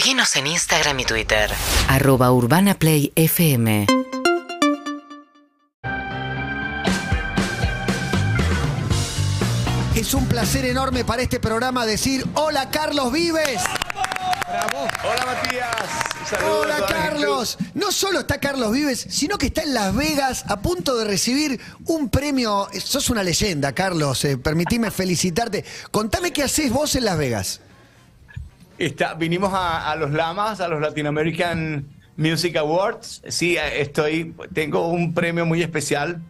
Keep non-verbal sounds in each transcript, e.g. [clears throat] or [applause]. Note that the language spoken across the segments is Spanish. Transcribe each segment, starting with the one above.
Seguinos en Instagram y Twitter. Arroba Urbana Play FM. Es un placer enorme para este programa decir hola Carlos Vives. Hola Matías. Saludos Hola. Carlos. No solo está Carlos Vives, sino que está en Las Vegas a punto de recibir un premio. Sos una leyenda, Carlos. Eh, permitime felicitarte. Contame qué haces vos en Las Vegas. Está- vinimos a, a los Lamas, a los Latin American Music Awards. Sí, estoy, tengo un premio muy especial.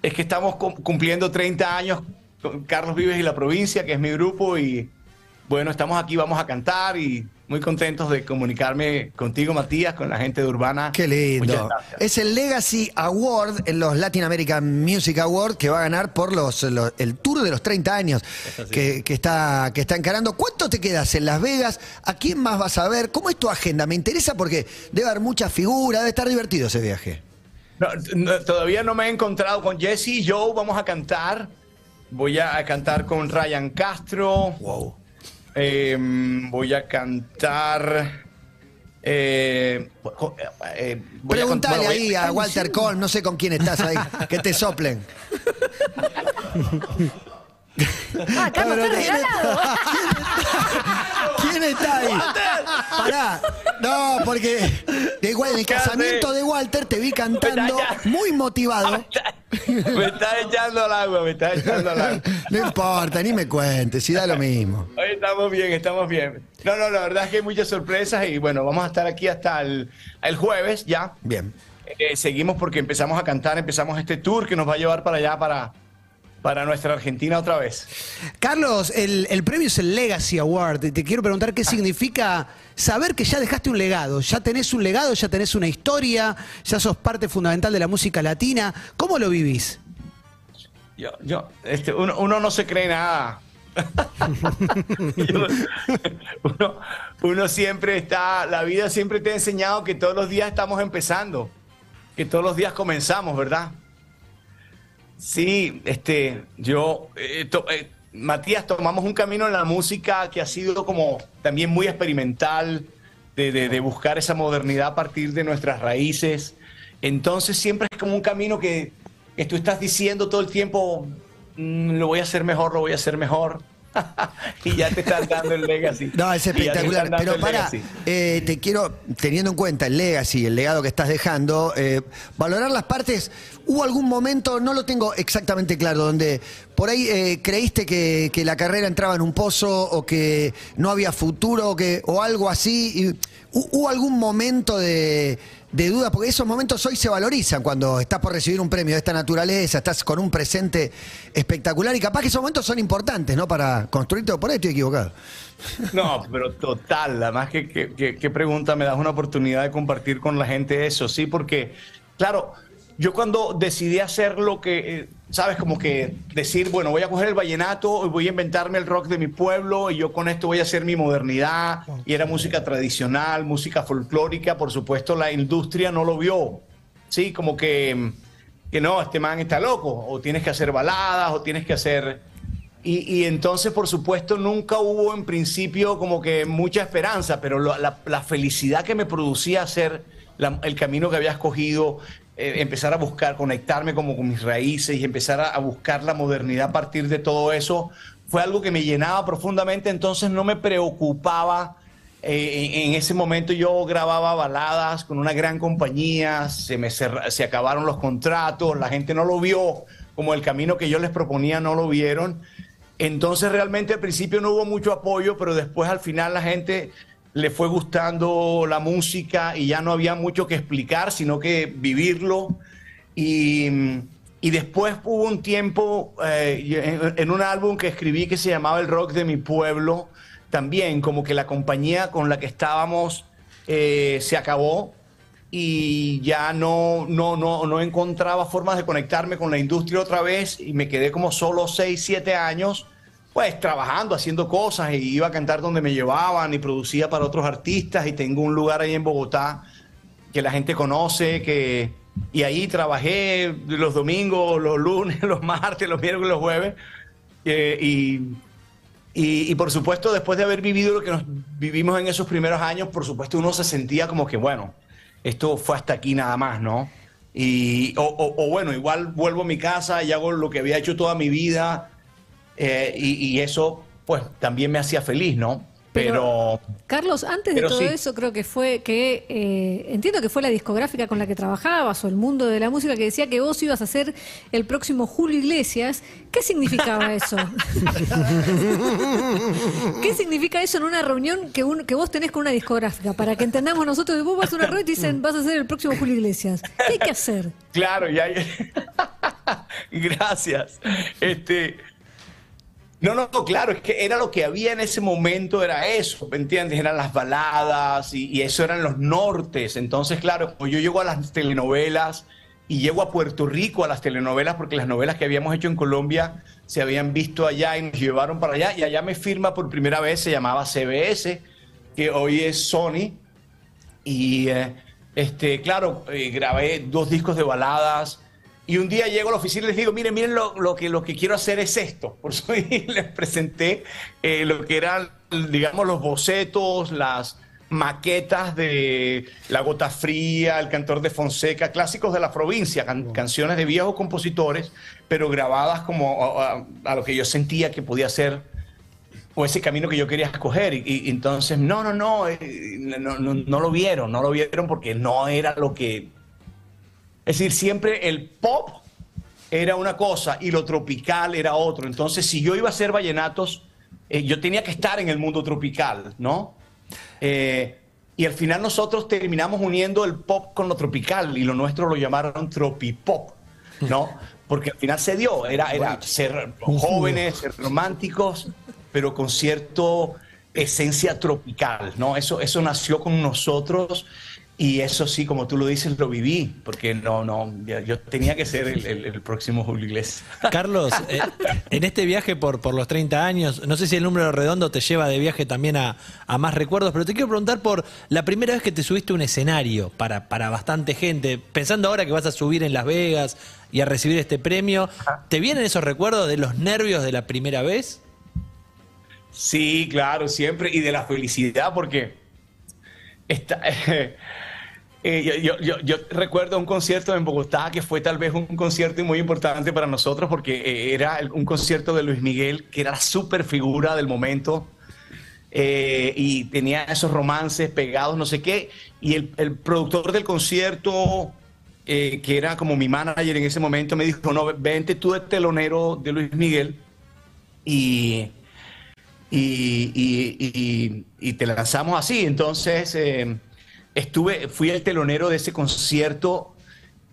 Es que estamos cum- cumpliendo 30 años con Carlos Vives y la provincia, que es mi grupo, y bueno, estamos aquí, vamos a cantar y muy contentos de comunicarme contigo, Matías, con la gente de Urbana. Qué lindo. Es el Legacy Award en los Latin American Music Awards que va a ganar por los, los- el tour de los 30 años que, que está, que está encarando. ¿Cuánto te quedas en Las Vegas? ¿A quién más vas a ver? ¿Cómo es tu agenda? Me interesa porque debe haber muchas figuras, debe estar divertido ese viaje. No, no, todavía no me he encontrado con Jesse y Joe. Vamos a cantar. Voy a, a cantar con Ryan Castro. Wow. Eh, voy a cantar. eh, eh, con- Pregúntale bueno, ahí a Walter Cole, no sé con quién estás ahí, que te soplen. [laughs] Ah, Carlos, regalado. [laughs] ¿Quién está ahí? Pará. No, porque de igual en el casamiento de Walter te vi cantando muy motivado. [laughs] Me está echando al agua, me está echando al agua. No importa, ni me cuentes, si da lo mismo. Hoy estamos bien, estamos bien. No, no, la verdad es que hay muchas sorpresas y bueno, vamos a estar aquí hasta el, el jueves ya. Bien. Eh, seguimos porque empezamos a cantar, empezamos este tour que nos va a llevar para allá, para, para nuestra Argentina otra vez. Carlos, el, el premio es el Legacy Award. Te quiero preguntar qué significa saber que ya dejaste un legado. Ya tenés un legado, ya tenés una historia, ya sos parte fundamental de la música latina. ¿Cómo lo vivís? Yo, yo, este, uno, uno no se cree nada. [laughs] [laughs] Uno siempre está, la vida siempre te ha enseñado que todos los días estamos empezando, que todos los días comenzamos, ¿verdad? Sí, este, yo, eh, eh, Matías, tomamos un camino en la música que ha sido como también muy experimental, de buscar esa modernidad a partir de nuestras raíces. Entonces siempre es como un camino que, que tú estás diciendo todo el tiempo, "Mm, lo voy a hacer mejor, lo voy a hacer mejor. [laughs] y ya te están dando el legacy. No, es espectacular. Pero para, eh, te quiero, teniendo en cuenta el legacy, el legado que estás dejando, eh, valorar las partes. ¿Hubo algún momento, no lo tengo exactamente claro, donde por ahí eh, creíste que, que la carrera entraba en un pozo o que no había futuro o, que, o algo así? Y, ¿hu- ¿Hubo algún momento de, de duda? Porque esos momentos hoy se valorizan cuando estás por recibir un premio de esta naturaleza, estás con un presente espectacular y capaz que esos momentos son importantes, ¿no? Para construirte, por ahí estoy equivocado. No, pero total, además que- que pregunta, me das una oportunidad de compartir con la gente eso, sí, porque, claro, yo cuando decidí hacer lo que, eh, sabes, como que decir, bueno, voy a coger el vallenato y voy a inventarme el rock de mi pueblo y yo con esto voy a hacer mi modernidad, y era música tradicional, música folclórica, por supuesto la industria no lo vio, sí, como que, que no, este man está loco, o tienes que hacer baladas, o tienes que hacer... Y, y entonces, por supuesto, nunca hubo en principio como que mucha esperanza, pero la, la felicidad que me producía hacer la- el camino que había escogido, eh, empezar a buscar, conectarme como con mis raíces y empezar a, buscar la modernidad a partir de todo eso, fue algo que me llenaba profundamente, entonces no me preocupaba. eh, en, ese momento yo grababa baladas con una gran compañía, se me se acabaron los contratos, la gente no lo vio como el camino que yo les proponía, no lo vieron. Entonces realmente al principio no hubo mucho apoyo, pero después al final la gente le fue gustando la música y ya no había mucho que explicar, sino que vivirlo. Y, y después hubo un tiempo eh, en, un álbum que escribí que se llamaba El Rock de mi Pueblo, también como que la compañía con la que estábamos eh, se acabó y ya no, no, no, no encontraba formas de conectarme con la industria otra vez y me quedé como solo 6, 7 años pues trabajando, haciendo cosas y iba a cantar donde me llevaban y producía para otros artistas y tengo un lugar ahí en Bogotá que la gente conoce, que y ahí trabajé los domingos, los lunes, [laughs] los martes, los miércoles, los jueves eh, y Y, y por supuesto, después de haber vivido lo que nos vivimos en esos primeros años, por supuesto uno se sentía como que, bueno, esto fue hasta aquí nada más, ¿no? Y, o, o- o bueno, igual vuelvo a mi casa y hago lo que había hecho toda mi vida eh, y, y eso pues también me hacía feliz, ¿no? Pero, Carlos, antes de todo sí. eso, creo que fue que, eh, entiendo que fue la discográfica con la que trabajabas o el mundo de la música que decía que vos ibas a ser el próximo Julio Iglesias. ¿Qué significaba [laughs] eso? ¿Qué significa eso en una reunión que, un- que vos tenés con una discográfica? Para que entendamos nosotros, vos vas a una reunión y te dicen vas a ser el próximo Julio Iglesias. ¿Qué hay que hacer? Claro, ya. [laughs] Gracias. Este. No, no, claro, es que era lo que había en ese momento, era eso, ¿me entiendes? Eran las baladas y, eso eran los nortes. Entonces, claro, yo llego a las telenovelas y llego a Puerto Rico a las telenovelas, porque las novelas que habíamos hecho en Colombia se habían visto allá y nos llevaron para allá, y allá me firma por primera vez, se llamaba CBS, que hoy es Sony, y eh, este, claro, eh, grabé dos discos de baladas. Y un día llego a la oficina y les digo, miren, miren, lo, lo que, lo que quiero hacer es esto. [laughs] Por eso les presenté eh, lo que eran, digamos, los bocetos, las maquetas de La Gota Fría, El Cantor de Fonseca, clásicos de la provincia, can- canciones de viejos compositores, pero grabadas como a, a- a lo que yo sentía que podía ser o ese camino que yo quería escoger. Y, y entonces, no, no, no, eh, no, no, no lo vieron, no lo vieron porque no era lo que... Es decir, siempre el pop era una cosa y lo tropical era otro. Entonces, si yo iba a hacer vallenatos, eh, yo tenía que estar en el mundo tropical, ¿no? Eh, y al final nosotros terminamos uniendo el pop con lo tropical y lo nuestro lo llamaron tropipop, ¿no? Porque al final se dio, era, era ser jóvenes, ser románticos, pero con cierto esencia tropical, ¿no? Eso, eso nació con nosotros y eso sí, como tú lo dices, lo viví, porque no, no, yo tenía que ser el, el- el próximo Julio Iglesias. [laughs] Carlos, eh, en este viaje por, por los 30 años, no sé si el número redondo te lleva de viaje también a, a más recuerdos, pero te quiero preguntar por la primera vez que te subiste a un escenario para, para bastante gente, pensando ahora que vas a subir en Las Vegas y a recibir este premio, ¿te vienen esos recuerdos de los nervios de la primera vez? Sí, claro, siempre. Y de la felicidad, porque está, eh, [laughs] yo, yo- recuerdo un concierto en Bogotá que fue tal vez un concierto muy importante para nosotros porque eh, era un concierto de Luis Miguel, que era la super figura del momento. eh, y tenía esos romances pegados, no sé qué. Y el, productor del concierto, eh, que era como mi manager en ese momento, me dijo, no, vente tú de telonero de Luis Miguel y- y te lanzamos así. Entonces, eh, estuve, fui el telonero de ese concierto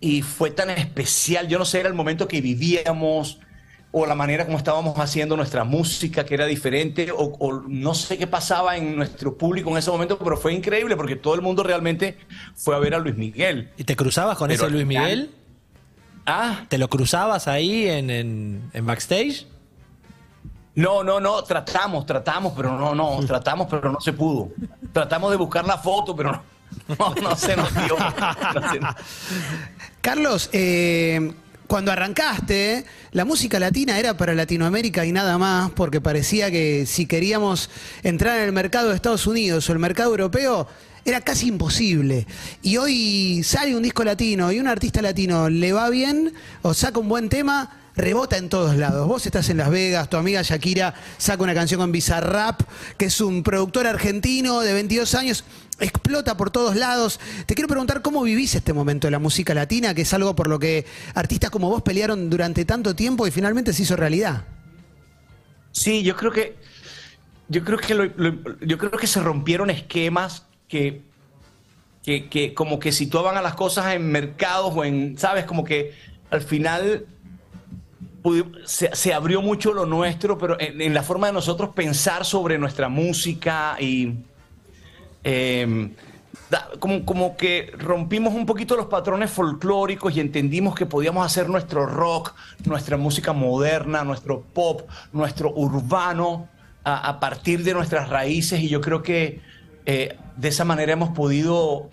y fue tan especial. Yo no sé, era el momento que vivíamos o la manera como estábamos haciendo nuestra música, que era diferente, o, o no sé qué pasaba en nuestro público en ese momento, pero fue increíble porque todo el mundo realmente fue a ver a Luis Miguel. ¿Y te cruzabas con Pero ese Luis Miguel? Ah, ¿Te lo cruzabas ahí en, en- en backstage? No, no, no, tratamos, tratamos, pero no, no, [laughs] tratamos, pero no se pudo. Tratamos de buscar la foto, pero no, [laughs] no, no se nos dio. [laughs] No se- Carlos, eh, cuando arrancaste, la música latina era para Latinoamérica y nada más, porque parecía que si queríamos entrar en el mercado de Estados Unidos o el mercado europeo, era casi imposible. Y hoy sale un disco latino y un artista latino le va bien o saca un buen tema. Rebota en todos lados. Vos estás en Las Vegas, tu amiga Shakira saca una canción con Bizarrap, que es un productor argentino de 22 años, explota por todos lados. Te quiero preguntar cómo vivís este momento de la música latina, que es algo por lo que artistas como vos pelearon durante tanto tiempo y finalmente se hizo realidad. Sí, yo creo que, yo creo que, yo creo que se rompieron esquemas que, que, que como que situaban a las cosas en mercados o en, sabes, como que al final se, abrió mucho lo nuestro, pero en, la forma de nosotros pensar sobre nuestra música y da- como, como que rompimos un poquito los patrones folclóricos y entendimos que podíamos hacer nuestro rock, nuestra música moderna, nuestro pop, nuestro urbano a, a partir de nuestras raíces y yo creo que eh, de esa manera hemos podido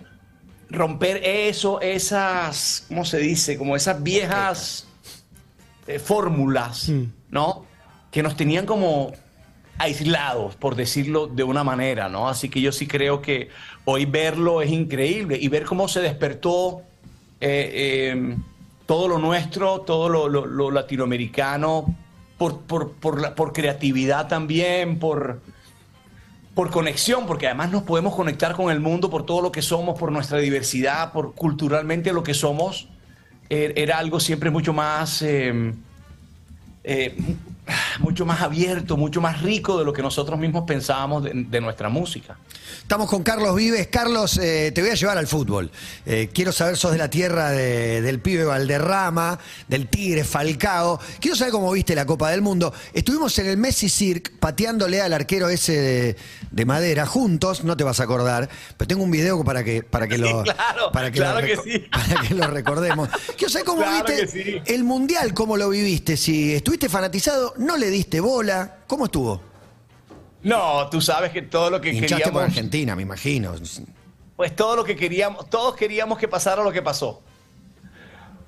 romper eso, esas, ¿cómo se dice? Como esas viejas eh, fórmulas, ¿no? Que nos tenían como aislados, por decirlo de una manera, ¿no? Así que yo sí creo que hoy verlo es increíble y ver cómo se despertó eh, eh, todo lo nuestro, todo lo, lo- lo latinoamericano, por, por, por, la- por creatividad también, por, por conexión, porque además nos podemos conectar con el mundo por todo lo que somos, por nuestra diversidad, por culturalmente lo que somos. Eh, era algo siempre mucho más, eh, eh, mucho más abierto, mucho más rico de lo que nosotros mismos pensábamos de nuestra música. Estamos con Carlos Vives. Carlos, eh, te voy a llevar al fútbol. Eh, quiero saber, sos de la tierra de- del pibe Valderrama, del Tigre Falcao. Quiero saber cómo viste la Copa del Mundo. Estuvimos en el Messi Cirque pateándole al arquero ese de, de madera juntos, no te vas a acordar, pero tengo un video para que, para que [laughs] lo, claro, para que claro lo que reco- sí. para que lo recordemos. Quiero saber cómo [laughs] Claro viste que sí. el Mundial, cómo lo viviste. Si estuviste fanatizado, no le diste bola. ¿Cómo estuvo? No, tú sabes que todo lo que Hinchaste por queríamos, Argentina, me imagino. pues todo lo que queríamos, todos queríamos que pasara lo que pasó.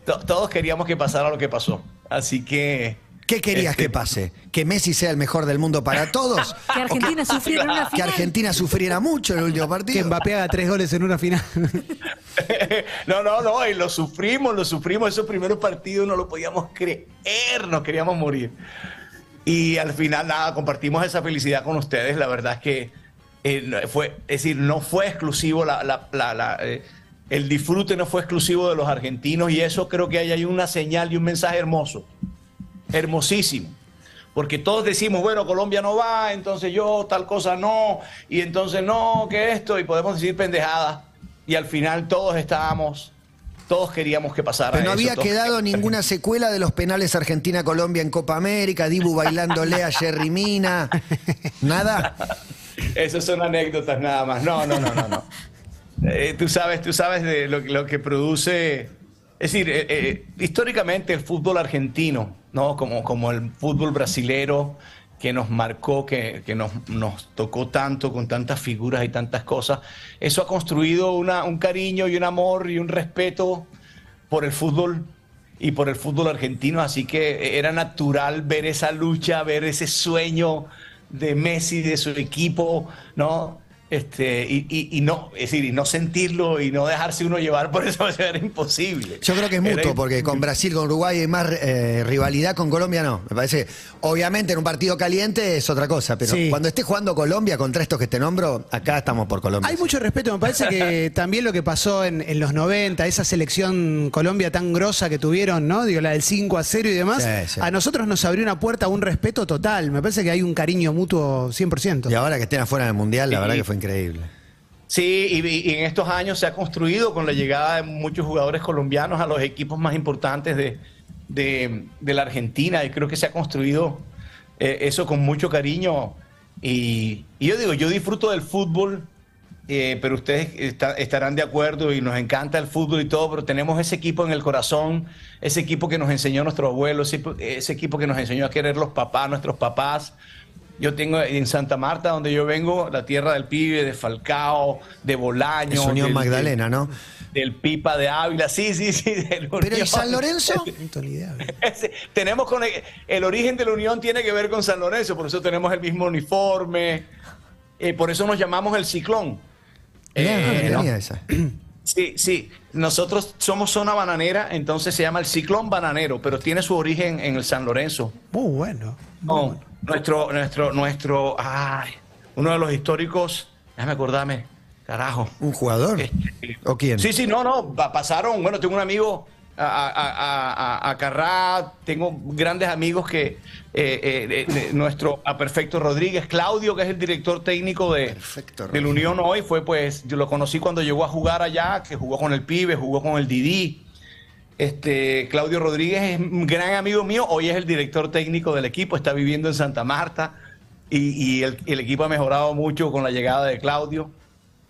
To- Todos queríamos que pasara lo que pasó. Así que ¿Qué querías Este- que pase? ¿Que Messi sea el mejor del mundo para todos? [laughs] Que Argentina sufriera en una ¿Que final. Argentina sufriera mucho en el último Que partido? Mbappé haga tres goles en una final. [laughs] no, no, no, y lo sufrimos, lo sufrimos. Esos primeros partidos no lo podíamos creer, nos queríamos morir. Y al final, nada, compartimos esa felicidad con ustedes. La verdad es que eh, fue, es decir, no fue exclusivo, la, eh, el disfrute no fue exclusivo de los argentinos y eso creo que hay una señal y un mensaje hermoso, hermosísimo. Porque todos decimos, bueno, Colombia no va, entonces yo tal cosa no, y entonces no, que esto, y podemos decir pendejadas. Y al final todos estábamos, todos queríamos que pasara. Pero no había quedado ninguna secuela de los penales Argentina-Colombia en Copa América, Dibu bailándole a Jerry Mina. ¿Nada? Esas son anécdotas nada más. No, no, no, no, no. Eh, tú sabes, tú sabes de lo, lo que produce. Es decir, eh, eh, históricamente el fútbol argentino, ¿no? Como, como el fútbol brasilero que nos marcó, que, que nos, nos tocó tanto, con tantas figuras y tantas cosas, eso ha construido una- un cariño y un amor y un respeto por el fútbol y por el fútbol argentino, así que era natural ver esa lucha, ver ese sueño de Messi, de su equipo, ¿no? Este, y, y- y no, es decir, y no sentirlo y no dejarse uno llevar por eso [laughs] era imposible. Yo creo que es Era mutuo, porque con Brasil, con Uruguay hay más eh, rivalidad, con Colombia no. Me parece, obviamente en un partido caliente es otra cosa, pero Sí. cuando esté jugando Colombia contra estos que te nombro, acá estamos por Colombia. Hay mucho respeto, me parece que [laughs] también lo que pasó en, en los 90, esa selección Colombia tan grosa que tuvieron, ¿no? Digo, la del 5 a 0 y demás, Sí, sí. a nosotros nos abrió una puerta a un respeto total. Me parece que hay un cariño mutuo 100%. Y ahora que estén afuera del Mundial, la Sí. verdad que fue increíble. Sí, y, y en estos años se ha construido con la llegada de muchos jugadores colombianos a los equipos más importantes de, de- de la Argentina. Y creo que se ha construido eh, eso con mucho cariño. Y, y yo digo, yo disfruto del fútbol, eh, pero ustedes está- estarán de acuerdo y nos encanta el fútbol y todo, pero tenemos ese equipo en el corazón, ese equipo que nos enseñó nuestro abuelo, ese, ese equipo que nos enseñó a querer los papás, nuestros papás. Yo tengo en Santa Marta, donde yo vengo, la tierra del pibe, de Falcao, de Bolaño. Es Unión del- Magdalena, ¿no? Del Pipa de Ávila, sí, sí, sí. [laughs] del Pero ¿y. San Lorenzo? [laughs] No idea. Tenemos con el, el origen de la Unión tiene que ver con San Lorenzo, por eso tenemos el mismo uniforme, eh, por eso nos llamamos el Ciclón. Eh, esa. [clears throat] Sí, sí. Nosotros somos zona bananera, entonces se llama el Ciclón Bananero, pero tiene su origen en el San Lorenzo. Muy bueno. No, nuestro, nuestro, nuestro, ay, uno de los históricos, déjame acordarme, carajo. ¿Un jugador? Este, ¿O quién? Sí, sí, no, no, pa- pasaron, bueno, tengo un amigo a, a, a, a- a Carrá, tengo grandes amigos que, eh, eh, de- de nuestro a Perfecto Rodríguez, Claudio, que es el director técnico de, Perfecto del Unión hoy, fue pues, yo lo conocí cuando llegó a jugar allá, que jugó con el Pibe, jugó con el Didi. Este, Claudio Rodríguez es un gran amigo mío, hoy es el director técnico del equipo, está viviendo en Santa Marta y, y el, el equipo ha mejorado mucho con la llegada de Claudio.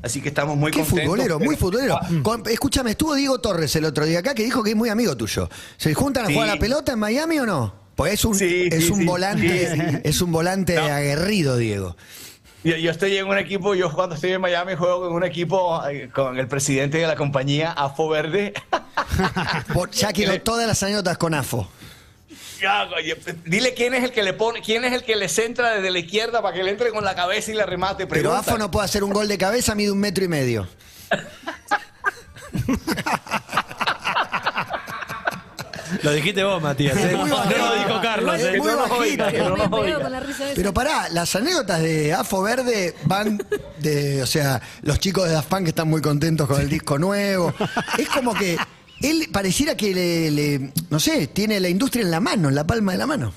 Así que estamos muy Qué contentos. futbolero, muy futbolero. Ah, Con- escúchame, estuvo Diego Torres el otro día acá que dijo que es muy amigo tuyo. ¿Se juntan a jugar a la pelota en Miami o no? Pues es un, Sí, es sí, un volante, es un volante No. aguerrido, Diego. Yo, yo estoy en un equipo, yo cuando estoy en Miami juego con un equipo eh, con el presidente de la compañía, Afo Verde. [laughs] [laughs] Por- ya quiero todas las anécdotas con AFO. Dile quién es el que le pone, quién es el que le centra desde la izquierda para que le entre con la cabeza y le remate. Pero. Afo no puede hacer un gol de cabeza, mide un metro y medio. [laughs] Lo dijiste vos, Matías. ¿eh? No lo dijo Carlos. ¿eh? muy no Me con la risa. Pero pará, las anécdotas de Afo Verde van de, o sea, los chicos de Daft Punk están muy contentos con el disco nuevo. Es como que él pareciera que le, le- no sé, tiene la industria en la mano, en la palma de la mano.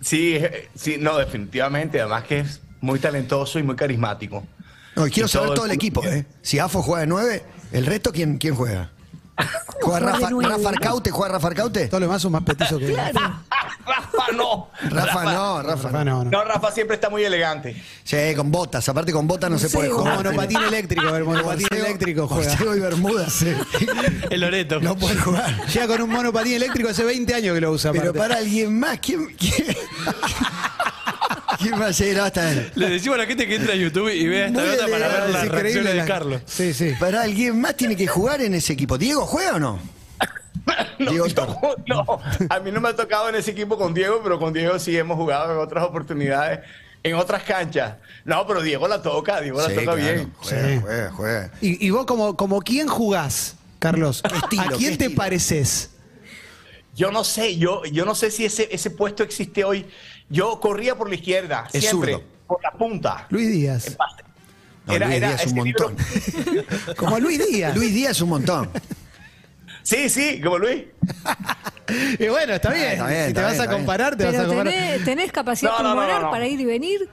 Sí, eh, sí, no, definitivamente. Además que es muy talentoso y muy carismático. No, y quiero Y saber todo el- equipo, ¿eh? Si Afo juega de nueve, ¿el resto quién, quién juega? ¿Juega Rafa? Rafa Arcaute? ¿Juega Rafa Arcaute? Todos los demás son más petizos que Claro. Rafa no. Rafa no, Rafa Rafa, no. no, no. No, Rafa siempre está muy elegante. Sí, con botas, aparte con botas no se puede con jugar. monopatín eléctrico, a ver, monopatín Borseo- eléctrico juega. borseo y bermuda, sí. [laughs] El Loreto. No puede jugar. Llega con un monopatín eléctrico hace 20 años que lo usa. Pero aparte. para alguien más, ¿quién, quién, quién va a llegar hasta él? Le decimos a la gente que entra a YouTube y vea esta Muy nota para elegante, ver las Es reacciones de la- Carlos. Sí, sí. Para alguien más tiene que jugar en ese equipo. ¿Diego juega o no? [laughs] No, Diego yo- Torres. no, a mí no me ha tocado en ese equipo con Diego, pero con Diego sí hemos jugado en otras oportunidades, en otras canchas. No, pero Diego la toca, Diego la Sí, toca claro. bien. Juega, Sí. juega, juega. ¿Y, y vos como, como quién jugás, Carlos? [laughs] estilo, ¿A qué quién te estilo? pareces? Yo no sé, yo, yo no sé si ese, ese puesto existe hoy. Yo corría por la izquierda, Es siempre, zurdo. por la punta. Luis Díaz. No, Era- Luis era Díaz un montón. [laughs] Como Luis Díaz. Luis Díaz un montón. Sí, sí, como Luis. [laughs] Y bueno, está bien. está bien, si te vas a comparar, te vas a comparar. tenés, tenés capacidad No, no, no, pulmonar no, no. para ir y venir.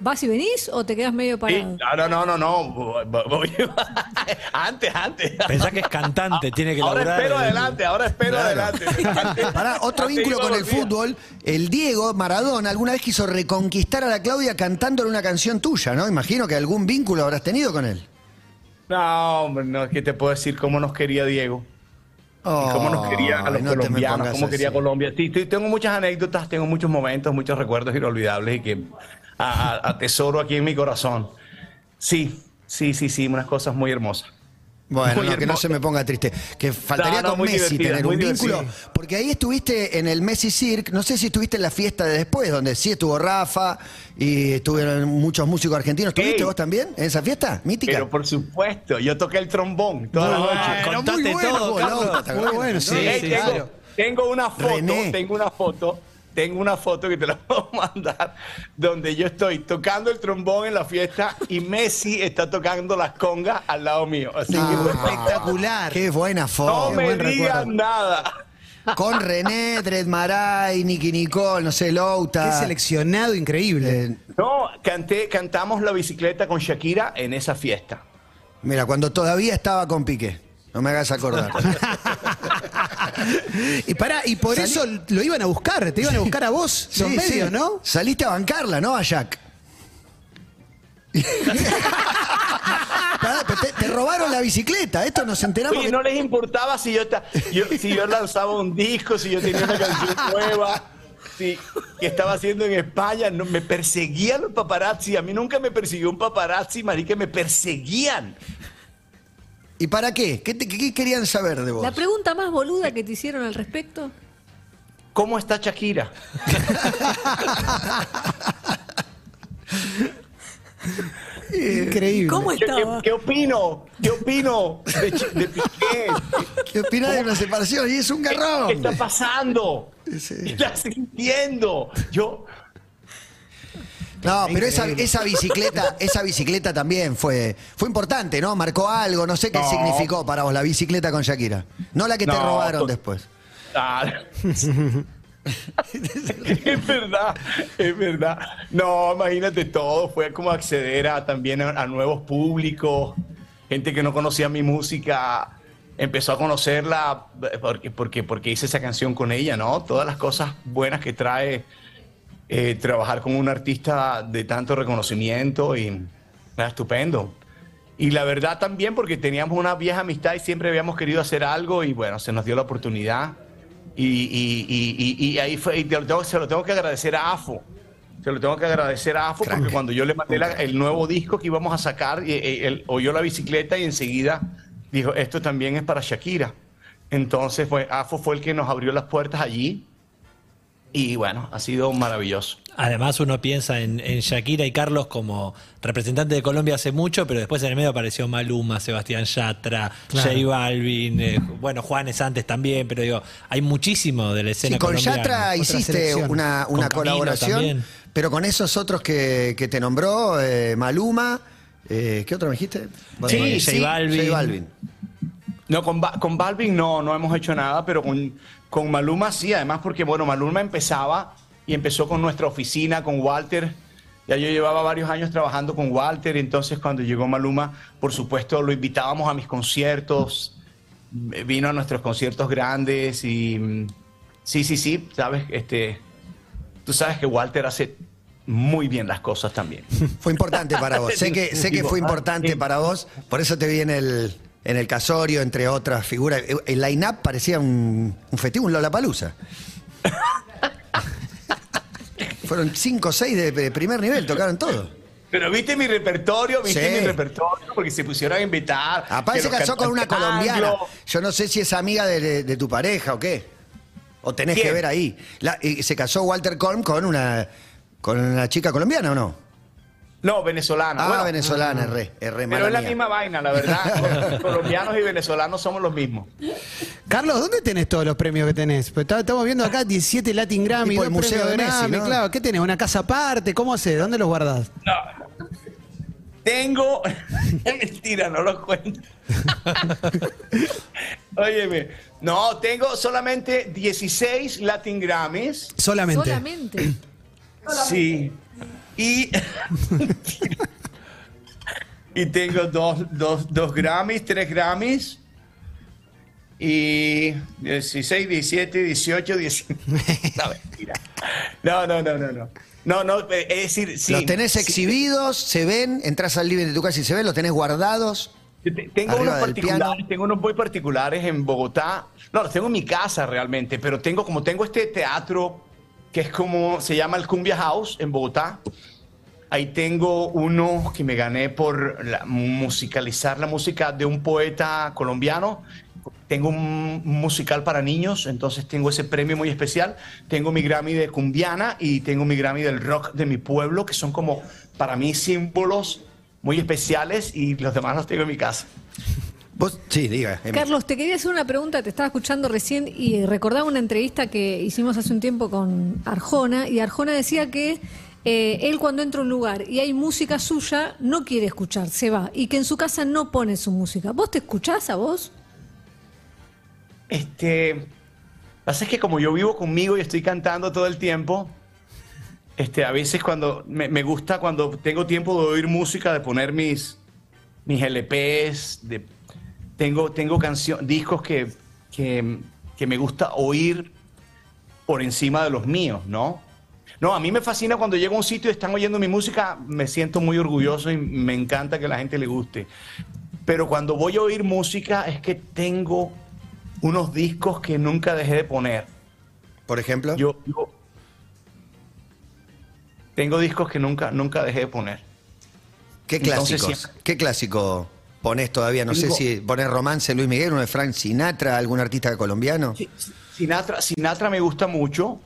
¿Vas y venís o te quedas medio Sí, parado? no, no, no, no, voy- voy- [laughs] antes, antes. Pensá que es cantante, tiene que Ahora laburar. espero adelante, ahora espero Claro. adelante. [laughs] Pará, otro vínculo con el fútbol. El Diego Maradona alguna vez quiso reconquistar a la Claudia cantándole una canción tuya, ¿no? Imagino que algún vínculo habrás tenido con él. No, hombre, no, ¿qué te puedo decir? ¿Cómo nos quería Diego? Y cómo nos quería a los no colombianos, cómo quería así. Colombia. Sí, sí, tengo muchas anécdotas, tengo muchos momentos, muchos recuerdos inolvidables y que a- a- atesoro aquí en mi corazón. Sí, sí, sí, sí, unas cosas muy hermosas. Bueno, no, que no se me ponga triste. Que faltaría No, no, con Messi tener un vínculo. divertida. Porque ahí estuviste en el Messi Cirque. No sé si estuviste en la fiesta de después, donde sí estuvo Rafa y estuvieron muchos músicos argentinos. ¿Estuviste vos también en esa fiesta? Mítica. Pero por supuesto, yo toqué el trombón toda la noche. contate muy bueno, todo. Está Muy bueno, sí, Ey, sí, tengo, claro. tengo una foto, René. tengo una foto, tengo una foto que te la [laughs] puedo mandar, donde yo estoy tocando el trombón en la fiesta y Messi está tocando las congas al lado mío. Así que Ah, espectacular. Qué buena No foto. me buen digan recuerdo. nada. Con René, Dred Maray, Nicky Nicole, no sé, Qué Louta. seleccionado increíble. Eh, No, canté, cantamos la bicicleta con Shakira en esa fiesta. mira, cuando todavía estaba con Piqué. No me hagas acordar. [laughs] y pará, y por Salí- eso lo iban a buscar, te iban a buscar a vos, los Sí, medios, sí. ¿no? Saliste a bancarla, ¿no? A Jack. Pará, te, te robaron la bicicleta. Esto nos enteramos. Oye, que- no les importaba si yo, ta- yo- si yo lanzaba un disco, si yo tenía una canción [laughs] nueva, si, que estaba haciendo en España. No, me perseguían los paparazzi. A mí nunca me persiguió un paparazzi, marica, me perseguían. ¿Y para qué? ¿Qué, te- qué querían saber de vos? La pregunta más boluda que te hicieron al respecto. ¿Cómo está Shakira? Increíble. ¿Cómo ¿Qué, qué- estaba? qué opino? ¿Qué opino de, Piqué? ¿Qué opinás de una separación? Y es un ¿Qué, garrón. qué está pasando? Sí. ¿Qué estás sintiendo? Yo, No, pero esa, esa bicicleta, esa bicicleta también fue, fue importante, ¿no? Marcó algo, no sé qué No. significó para vos la bicicleta con Shakira. No la que te No, robaron después. Ah. es verdad, es verdad. No, imagínate todo, fue como acceder a, también a, a nuevos públicos, gente que no conocía mi música, empezó a conocerla porque, porque, porque hice esa canción con ella, ¿no? Todas las cosas buenas que trae eh, trabajar con un artista de tanto reconocimiento y era estupendo. Y la verdad también porque teníamos una vieja amistad y siempre habíamos querido hacer algo y bueno, se nos dio la oportunidad. Y, y- y- y- ahí fue, te lo tengo- se lo tengo que agradecer a AFO. Se lo tengo que agradecer a AFO porque cuando yo le mandé la- el nuevo disco que íbamos a sacar, y- y- él oyó la bicicleta y enseguida dijo, esto también es para Shakira. Entonces, pues AFO fue el que nos abrió las puertas allí. Y bueno, ha sido maravilloso. Además uno piensa en, en Shakira y Carlos como representantes de Colombia hace mucho, pero después en el medio apareció Maluma, Sebastián Yatra, Claro. J Balvin, eh, bueno, Juanes antes también, pero digo, hay muchísimo de la escena Sí, con colombiana. Yatra hiciste una, Con una colaboración, también. pero con esos otros que, que te nombró, eh, Maluma, eh, ¿qué otro me dijiste? Sí, J sí, Balvin. J Balvin. No, con, Ba- con Balvin no, no hemos hecho nada, pero con, con Maluma sí, además porque, bueno, Maluma empezaba y empezó con nuestra oficina, con Walter. Ya yo llevaba varios años trabajando con Walter, y entonces cuando llegó Maluma, por supuesto, lo invitábamos a mis conciertos, vino a nuestros conciertos grandes y mm, sí, sí, sí, sabes, este, tú sabes que Walter hace muy bien las cosas también. [laughs] Fue importante para vos. sé que, sé que fue importante para vos, por eso te vi en el, en el casorio, entre otras figuras. El line-up parecía un, un festival, un Lollapalooza. [laughs] Fueron cinco o seis de, de primer nivel, tocaron todo. Pero viste mi repertorio, viste Sí. mi repertorio, porque se pusieron a invitar. Aparte que se casó con una colombiana. Yo no sé si es amiga de, de- de tu pareja o qué. O tenés ¿Quién? que ver ahí. La- y se casó Walter Colm con una, con una chica colombiana o no? No, venezolana. Ah, Bueno, venezolana, erré, erré, Pero es la mía. misma vaina, la verdad. [laughs] Colombianos y venezolanos somos los mismos. Carlos, ¿dónde tenés todos los premios que tenés? Pues estamos viendo acá 17 Latin Grammy, el Museo de Messi, Grammy, ¿no? claro. ¿Qué tenés? ¿Una casa aparte? ¿Cómo haces? ¿Dónde los guardás? Tengo. [laughs] Es mentira, no lo cuento. [laughs] Óyeme. No, tengo solamente 16 Latin Grammys. Solamente. Solamente. Sí. Y. [laughs] y tengo dos, dos, dos Grammys, tres Grammys. Y 16, 17, 18, 19. No. No, no, no, no, no. No, eh, es decir, sí. los tenés exhibidos, se ven, entras al living de tu casa y se ven, los tenés guardados. Tengo unos particulares, tengo unos muy particulares en Bogotá. No, los tengo en mi casa realmente, pero tengo como tengo este teatro que es como se llama el Cumbia House en Bogotá. Ahí tengo uno que me gané por musicalizar la música de un poeta colombiano. Tengo un musical para niños, entonces tengo ese premio muy especial. Tengo mi Grammy de cumbiana y tengo mi Grammy del rock de mi pueblo, que son como para mí símbolos muy especiales y los demás los tengo en mi casa. Vos, sí, diga. Emi. Carlos, te quería hacer una pregunta, te estaba escuchando recién y recordaba una entrevista que hicimos hace un tiempo con Arjona y Arjona decía que eh, él cuando entra a un lugar y hay música suya no quiere escuchar, se va y que en su casa no pone su música. ¿Vos te escuchás a vos? Este, pasa es que como yo vivo conmigo y estoy cantando todo el tiempo, este, a veces cuando me, me gusta cuando tengo tiempo de oír música, de poner mis, mis LPs, de, tengo, tengo cancio- discos que, que, que me gusta oír por encima de los míos, ¿no? No, a mí me fascina cuando llego a un sitio y están oyendo mi música, me siento muy orgulloso y me encanta que a la gente le guste. Pero cuando voy a oír música es que tengo unos discos que nunca dejé de poner. Por ejemplo. Yo, yo tengo discos que nunca, nunca dejé de poner. ¿Qué Entonces, clásicos? siempre- ¿Qué clásico ponés todavía? No sé si ponés romance Luis Miguel, uno de Frank Sinatra, algún artista colombiano. Sinatra, Sinatra me gusta mucho.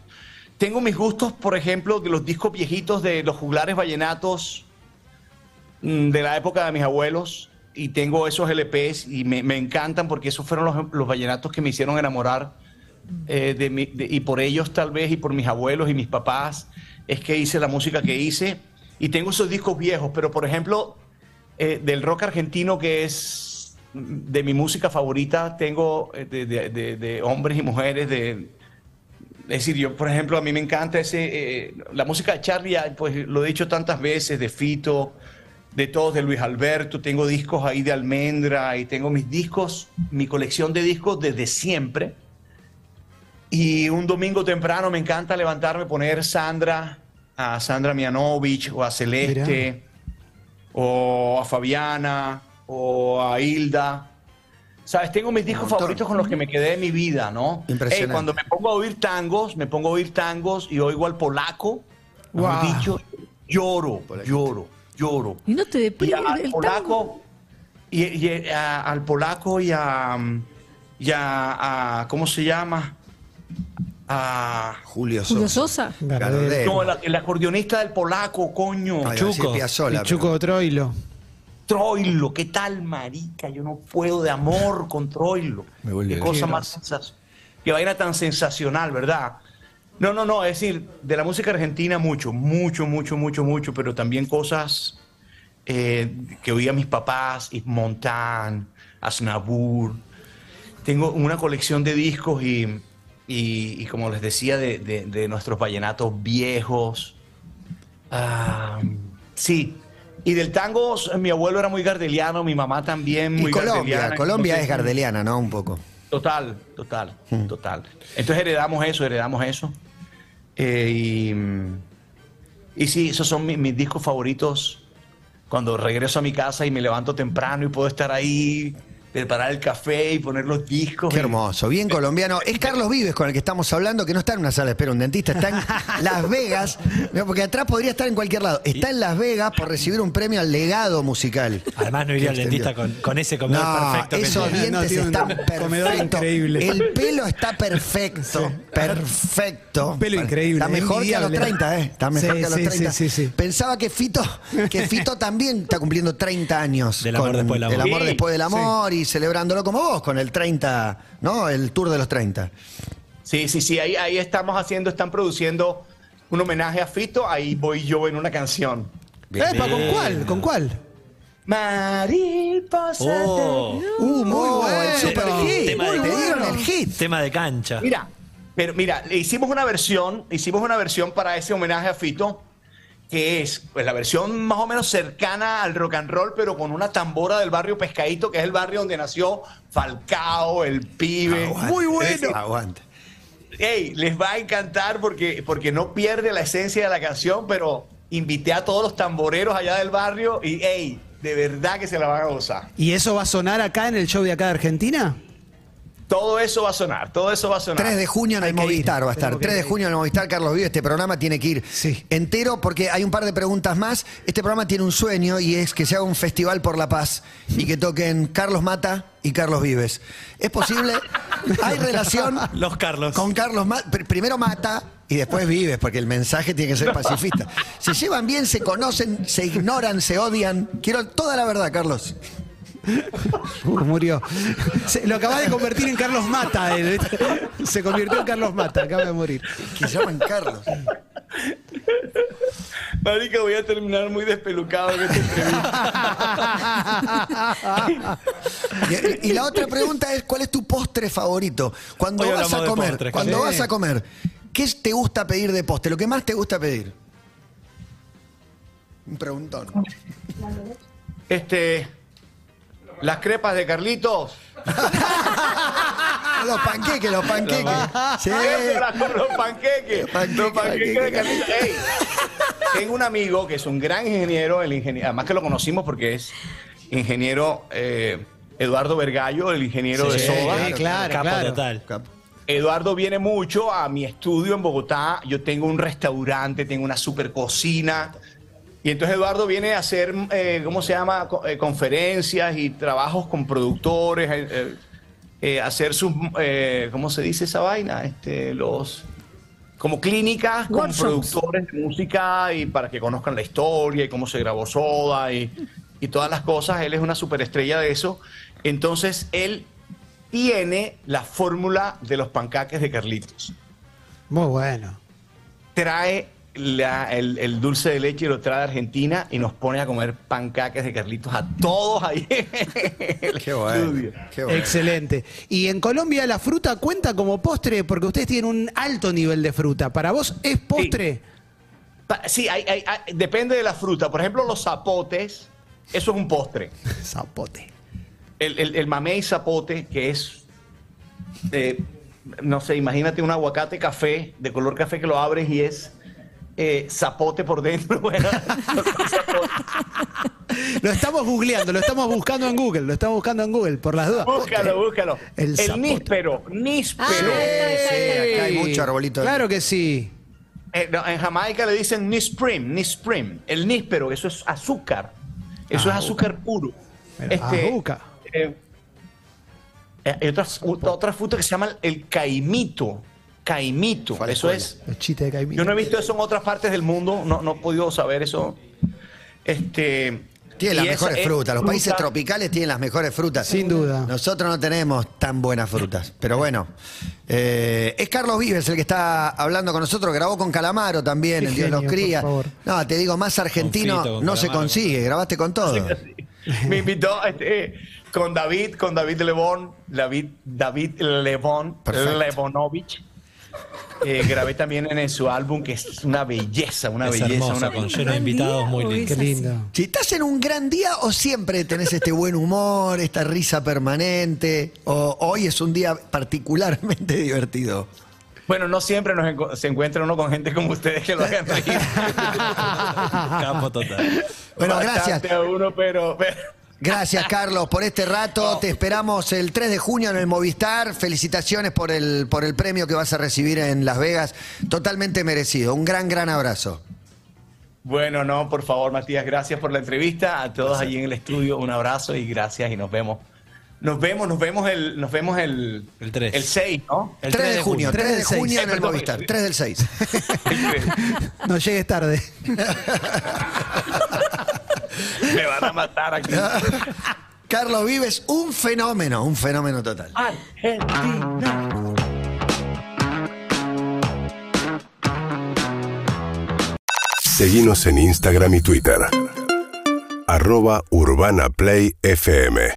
Tengo mis gustos, por ejemplo, de los discos viejitos de los juglares vallenatos mm, de la época de mis abuelos. Y tengo esos LPs y me, me encantan porque esos fueron los, los vallenatos que me hicieron enamorar. eh, de mi- de- y por ellos tal vez y por mis abuelos y mis papás es que hice la música que hice. Y tengo esos discos viejos, pero por ejemplo, eh, del rock argentino que es de mi música favorita, tengo eh, de, de- de- de hombres y mujeres, de, es decir, yo, por ejemplo, a mí me encanta ese, eh, la música de Charlie, pues lo he dicho tantas veces, de Fito, de todos, de Luis Alberto, tengo discos ahí de Almendra y tengo mis discos, mi colección de discos desde siempre. Y un domingo temprano me encanta levantarme, poner Sandra, a Sandra Mianovich o a Celeste, o a Fabiana, o a Hilda. ¿Sabes? Tengo mis discos favoritos con los que me quedé de mi vida, ¿no? Impresionante. Eh, cuando me pongo a oír tangos, me pongo a oír tangos y oigo al polaco, mejor Guau. dicho, lloro, lloro, lloro. Y no te Y deprime al el tango. polaco, y, y, a- al polaco y a, y a, a- ¿cómo se llama? A, Julio Sosa. Julio Sosa. Gardel. no, el, el acordeonista del polaco, coño. Ay, iba a decir Chuco. Piazzolla, El Chuco Troilo. Troilo, ¿qué tal, marica? Yo no puedo de amor con Troilo. Me Qué cosa más sensacional. Qué vaina tan sensacional, ¿verdad? No, no, no, es decir, de la música argentina mucho, mucho, mucho, mucho, mucho, pero también cosas eh, que oía mis papás, Yves Montand, Aznavour. Tengo una colección de discos y, y- y como les decía, de, de- de nuestros vallenatos viejos. Ah, sí. Y del tango, mi abuelo era muy gardeliano, mi mamá también Y Colombia, gardeliana. Colombia Entonces, es gardeliana, ¿no? Un poco. Total, total, total. Entonces heredamos eso, heredamos eso. Eh, y, y sí, esos son mi- mis discos favoritos. Cuando regreso a mi casa y me levanto temprano y puedo estar ahí, preparar el café y poner los discos. Qué y- hermoso, bien [laughs] colombiano. Es Carlos Vives con el que estamos hablando, que no está en una sala de espera un dentista, está en Las Vegas, no, porque atrás podría estar en cualquier lado. Está en Las Vegas por recibir un premio al legado musical. Además no iría al dentista con, con ese comedor No, perfecto. esos dientes un están perfectos. increíble. El pelo está perfecto, perfecto. Pelo increíble, Está mejor que a los envidiable. 30, ¿eh? Está mejor Sí, que a los sí, 30. sí, sí, sí. Pensaba que Fito, que Fito también está cumpliendo 30 años. Del amor después del amor. El amor Sí, después del amor y celebrándolo como vos, con el 30, ¿no? El tour de los 30. Sí, sí, sí, ahí, ahí estamos haciendo, están produciendo un homenaje a Fito, ahí voy yo en una canción. Epa, ¿Con cuál? ¿Con cuál? Mariposa. Oh, Uh, muy Oh, bueno. el super hit. Tema de- Te dieron el hit. tema de cancha. Mira, pero mira, le hicimos una versión, hicimos una versión para ese homenaje a Fito, que es pues la versión más o menos cercana al rock and roll, pero con una tambora del barrio Pescadito, que es el barrio donde nació Falcao, el pibe. Aguante. Muy bueno. Aguante. Ey, les va a encantar porque, porque no pierde la esencia de la canción, pero invité a todos los tamboreros allá del barrio y ey, de verdad que se la van a gozar. ¿Y eso va a sonar acá en el show de acá de Argentina? Todo eso va a sonar, todo eso va a sonar. 3 de junio en el ir, Movistar va a estar. tenemos que 3 de junio en el Movistar, Carlos Vive. Este programa tiene que ir Sí. entero porque hay un par de preguntas más. Este programa tiene un sueño y es que se haga un festival por la paz y que toquen Carlos Mata y Carlos Vives. ¿Es posible? [laughs] ¿Hay relación Los Carlos. con Carlos Mata? Primero Mata y después Vives, porque el mensaje tiene que ser pacifista. ¿Se llevan bien, se conocen, se ignoran, se odian? Quiero toda la verdad, Carlos. Uh, murió. Se- lo acaba de convertir en Carlos Mata. él. Se convirtió en Carlos Mata, acaba de morir. Que llaman Carlos. Marica, voy a terminar muy despelucado en esta entrevista. Y, y la otra pregunta es, ¿cuál es tu postre favorito? Cuando Hoy vas hablamos a de comer, postres, cuando sí. vas a comer, ¿qué te gusta pedir de postre? Lo que más te gusta pedir. Un preguntón. Este, las crepas de Carlitos. [laughs] Los panqueques, los panqueques. Sí. Los panqueques. Panqueque, Los panqueques de. Carlitos. Ey, tengo un amigo que es un gran ingeniero, el ingeniero, además que lo conocimos porque es ingeniero eh, Eduardo Vergallo, el ingeniero de Soda. Sí, claro, Capo claro. total. Eduardo viene mucho a mi estudio en Bogotá. Yo tengo un restaurante, tengo una super cocina. Y entonces Eduardo viene a hacer, eh, ¿cómo se llama? Eh, conferencias y trabajos con productores, eh, eh, eh, hacer sus, eh, ¿cómo se dice esa vaina? Este, los, como clínicas con Workshops. productores de música y para que conozcan la historia y cómo se grabó Soda y, y todas las cosas. Él es una superestrella de eso. Entonces él tiene la fórmula de los pancaques de Carlitos. Muy bueno. Trae la- el, el dulce de leche y lo trae de Argentina y nos pone a comer pancaques de Carlitos a todos ahí. Qué bueno. qué bueno. Excelente. Y en Colombia la fruta cuenta como postre porque ustedes tienen un alto nivel de fruta. ¿Para vos es postre? Pa- Sí, hay- hay- hay- depende de la fruta. Por ejemplo, los zapotes, eso es un postre. [laughs] Zapote. El, el, el mamey zapote, que es, eh, no sé, imagínate un aguacate café, de color café que lo abres y es eh, zapote por dentro. [laughs] Bueno. Lo estamos googleando, lo estamos buscando en Google, lo estamos buscando en Google, por las dudas. búscalo, búscalo. El níspero, níspero. Ah, Sí, acá hay mucho arbolito. de- Claro que sí. Eh, no, en Jamaica le dicen nisprim, nisprim. El níspero, eso es azúcar. Eso Ah, es azúcar puro. Mira, azúcar. eh, Eh, Hay otra, otra fruta que se llama el caimito. Caimito. Fue Eso es. Los chistes de Caimito. Yo no he visto eso en otras partes del mundo. No, no he podido saber eso. Este. Tiene las mejores es frutas. Los países tropicales tienen las mejores frutas. Sin duda. Nosotros no tenemos tan buenas frutas. Pero bueno. Eh, es Carlos Vives el que está hablando con nosotros. Grabó con Calamaro también, Qué el Dios los genio, cría. por favor. No, te digo, más argentino con no se consigue. Grabaste con todo. [laughs] Me invitó este, con David, con David Lebón, David, David Lebón, Perfecto. Eh, grabé también en su álbum, que es una belleza, una Es belleza. hermoso, una con lleno de invitados muy Gran lindos. Qué lindo. Si estás en un gran día o siempre tenés este buen humor, esta risa permanente, o hoy es un día particularmente [laughs] divertido. Bueno, no siempre nos enco- se encuentra uno con gente como ustedes que lo hagan reír. [laughs] Campo total. Bueno, Bastante gracias. a uno, pero, pero- Gracias, Carlos, por este rato. Te esperamos el 3 de junio en el Movistar. Felicitaciones por el, por el premio que vas a recibir en Las Vegas. Totalmente merecido. Un gran, gran abrazo. Bueno, no, por favor, Matías, gracias por la entrevista. A todos allí en el estudio, un abrazo y gracias y nos vemos. Nos vemos, nos vemos el, nos vemos el, El tres. el 6, ¿no? El 3 de junio, 3 de junio en el Perdón. Movistar. 3 del 6. El tres. [laughs] No llegues tarde. [laughs] [laughs] Me van a matar aquí. [laughs] Carlos Vives, un fenómeno, un fenómeno total. Argentina. Seguimos en Instagram y Twitter. Arroba Urbana Play FM.